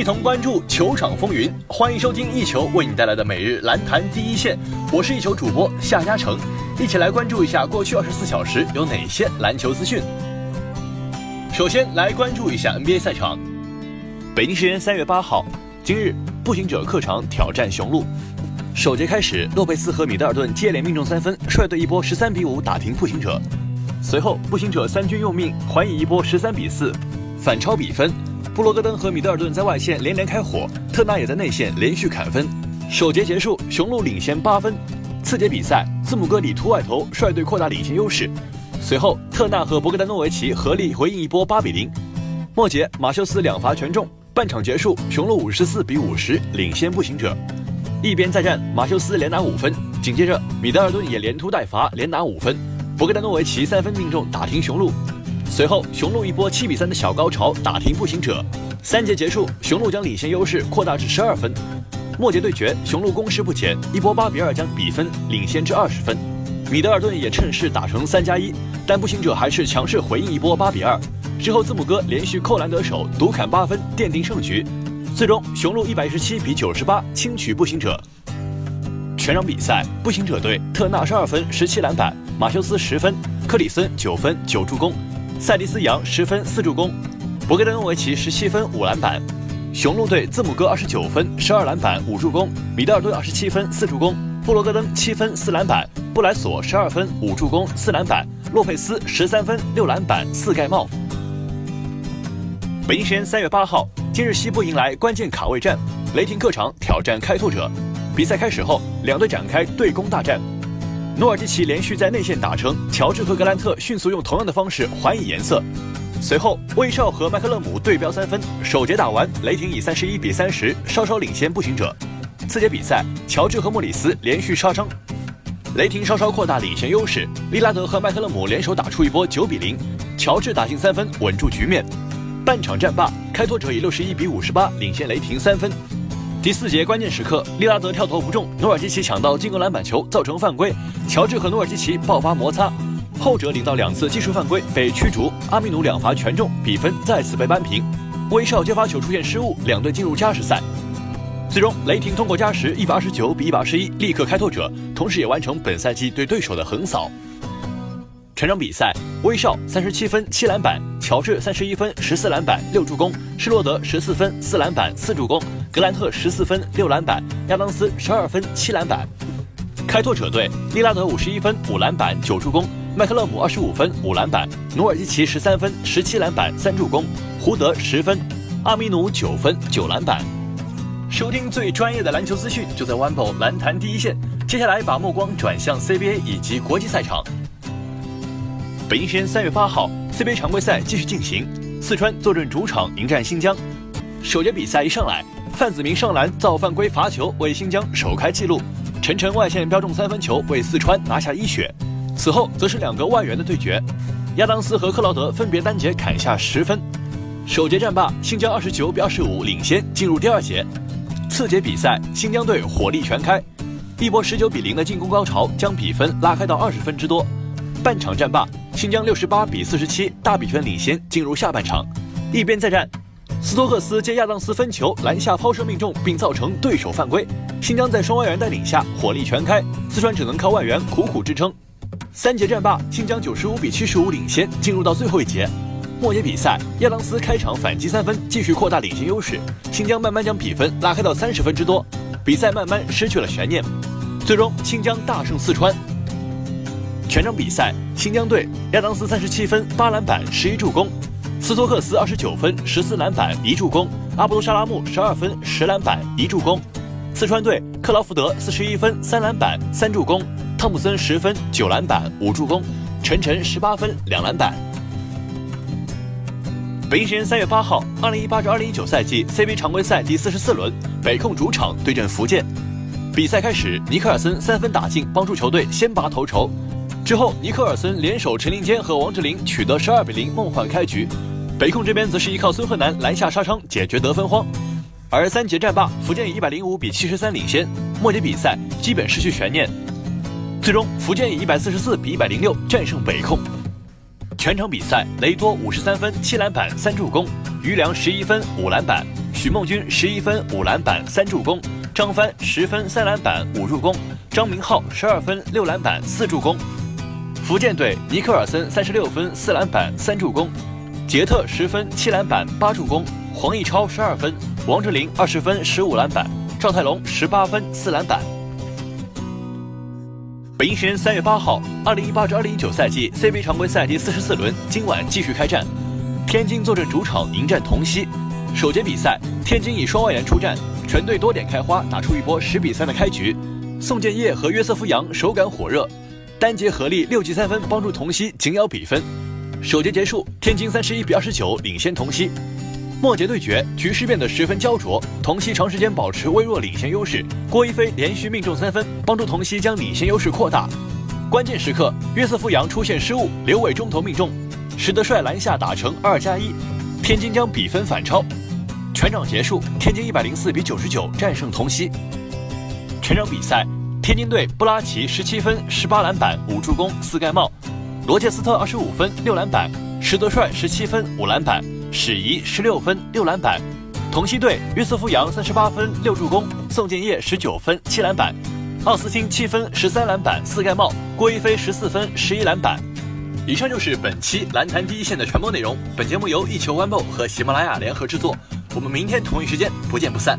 一同关注球场风云。欢迎收听一球为你带来的每日篮坛第一线，我是一球主播夏嘉诚，一起来关注一下过去二十四小时有哪些篮球资讯。首先来关注一下 NBA 赛场。北京时间三月八号，今日步行者客场挑战雄鹿。首节开始，洛佩斯和米德尔顿接连命中三分，率队一波十三比五打停步行者。随后，步行者三军用命，还以一波十三比四，反超比分。布罗格登和米德尔顿在外线连连开火，特纳也在内线连续砍分。首节结束，雄鹿领先八分。次节比赛，字母哥里突外投，率队扩大领先优势。随后，特纳和博格丹诺维奇合力回应一波八比零。末节，马修斯两罚全中。半场结束，雄鹿五十四比五十领先步行者。一边再战，马修斯连拿五分，紧接着米德尔顿也连突带罚，连拿五分。博格丹诺维奇三分命中，打停雄鹿。随后，雄鹿一波七比三的小高潮，打停步行者。三节结束，雄鹿将领先优势扩大至十二分。末节对决，雄鹿攻势不减，一波八比二将比分领先至二十分。米德尔顿也趁势打成三加一，但步行者还是强势回应一波八比二。之后，字母哥连续扣篮得手，独砍八分，奠定胜局。最终，雄鹿一百一十七比九十八轻取步行者。全场比赛，步行者队特纳十二分十七篮板，马修斯十分，克里森九分九助攻，塞迪斯杨十分四助攻，博格丹诺维奇十七分五篮板。雄鹿队字母哥二十九分十二篮板五助攻，米德尔顿二十七分四助攻，布罗格登七分四篮板，布莱索十二分五助攻四篮板，洛佩斯十三分六篮板四盖帽。北京时间三月八号。今日西部迎来关键卡位战，雷霆客场挑战开拓者。比赛开始后，两队展开对攻大战。诺尔基奇连续在内线打成，乔治和格兰特迅速用同样的方式还以颜色。随后，威少和麦克勒姆对标三分。首节打完，雷霆以三十一比三十稍稍领先步行者。次节比赛，乔治和莫里斯连续杀伤，雷霆稍稍扩大领先优势。利拉德和麦克勒姆联手打出一波九比零，乔治打进三分稳住局面。半场战罢，开拓者以六十一比五十八领先雷霆三分。第四节关键时刻，利拉德跳投不中，努尔基奇抢到进攻篮板球，造成犯规。乔治和努尔基奇爆发摩擦，后者领到两次技术犯规被驱逐。阿米努两罚全中，比分再次被扳平。威少接发球出现失误，两队进入加时赛。最终，雷霆通过加时一百二十九比一百二十一力克开拓者，同时也完成本赛季对对手的横扫。全场比赛，威少三十七分七篮板，乔治三十一分十四篮板六助攻，施罗德十四分四篮板四助攻，格兰特十四分六篮板，亚当斯十二分七篮板。开拓者队，利拉德五十一分五篮板九助攻，麦克勒姆二十五分五篮板，努尔基奇十三分十七篮板三助攻，胡德十分，阿米努九分九篮板。收听最专业的篮球资讯，就在 o n e 篮坛第一线。接下来把目光转向 CBA 以及国际赛场。北京时间三月八号，CBA 常规赛继续进行，四川坐镇主场迎战新疆。首节比赛一上来，范子铭上篮造犯规罚球，为新疆首开纪录。陈晨外线标中三分球，为四川拿下一血。此后则是两个外援的对决，亚当斯和克劳德分别单节砍下十分。首节战罢，新疆二十九比二十五领先，进入第二节。次节比赛，新疆队火力全开，一波十九比零的进攻高潮，将比分拉开到二十分之多。半场战罢。新疆六十八比四十七大比分领先，进入下半场。一边再战，斯托克斯接亚当斯分球篮下抛射命中，并造成对手犯规。新疆在双外援带领下火力全开，四川只能靠外援苦苦支撑。三节战罢，新疆九十五比七十五领先，进入到最后一节。末节比赛，亚当斯开场反击三分，继续扩大领先优势。新疆慢慢将比分拉开到三十分之多，比赛慢慢失去了悬念。最终，新疆大胜四川。全场比赛，新疆队亚当斯三十七分八篮板十一助攻，斯托克斯二十九分十四篮板一助攻，阿布杜沙拉木十二分十篮板一助攻。四川队克劳福德四十一分三篮板三助攻，汤普森十分九篮板五助攻，陈晨十八分两篮板。北京时间三月八号，二零一八至二零一九赛季 CBA 常规赛第四十四轮，北控主场对阵福建。比赛开始，尼克尔森三分打进，帮助球队先拔头筹。之后，尼克尔森联手陈林坚和王志林取得十二比零梦幻开局。北控这边则是依靠孙鹤南篮下杀伤解决得分荒。而三节战罢，福建以一百零五比七十三领先。末节比赛基本失去悬念，最终福建以一百四十四比一百零六战胜北控。全场比赛，雷多五十三分七篮板三助攻，余良十一分五篮板，许梦君十一分五篮板三助攻，张帆十分三篮板五助攻，张明浩十二分六篮板四助攻。福建队尼克尔森三十六分四篮板三助攻，杰特十分七篮板八助攻，黄义超十二分，王哲林二十分十五篮板，赵泰龙十八分四篮板。北京时间三月八号，二零一八至二零一九赛季 CBA 常规赛第四十四轮今晚继续开战，天津坐镇主场迎战同曦。首节比赛，天津以双外援出战，全队多点开花，打出一波十比三的开局。宋建业和约瑟夫杨手感火热，单节合力六记三分，帮助同曦紧咬比分。首节结束，天津三十一比二十九领先同曦。末节对决，局势变得十分焦灼，同曦长时间保持微弱领先优势。郭一飞连续命中三分，帮助同曦将领先优势扩大。关键时刻，约瑟夫杨出现失误，刘伟中投命中，史德帅篮下打成二加一，天津将比分反超。全场结束，天津一百零四比九十九战胜同曦。全场比赛，天津队布拉奇十七分、十八篮板、五助攻、四盖帽；罗切斯特二十五分、六篮板；史德帅十七分、五篮板；史仪十六分、六篮板。同曦队约瑟夫杨三十八分、六助攻；宋建业十九分、七篮板；奥斯汀七分、十三篮板、四盖帽；郭一飞十四分、十一篮板。以上就是本期篮坛第一线的全部内容。本节目由一球 One 和喜马拉雅联合制作。我们明天同一时间不见不散。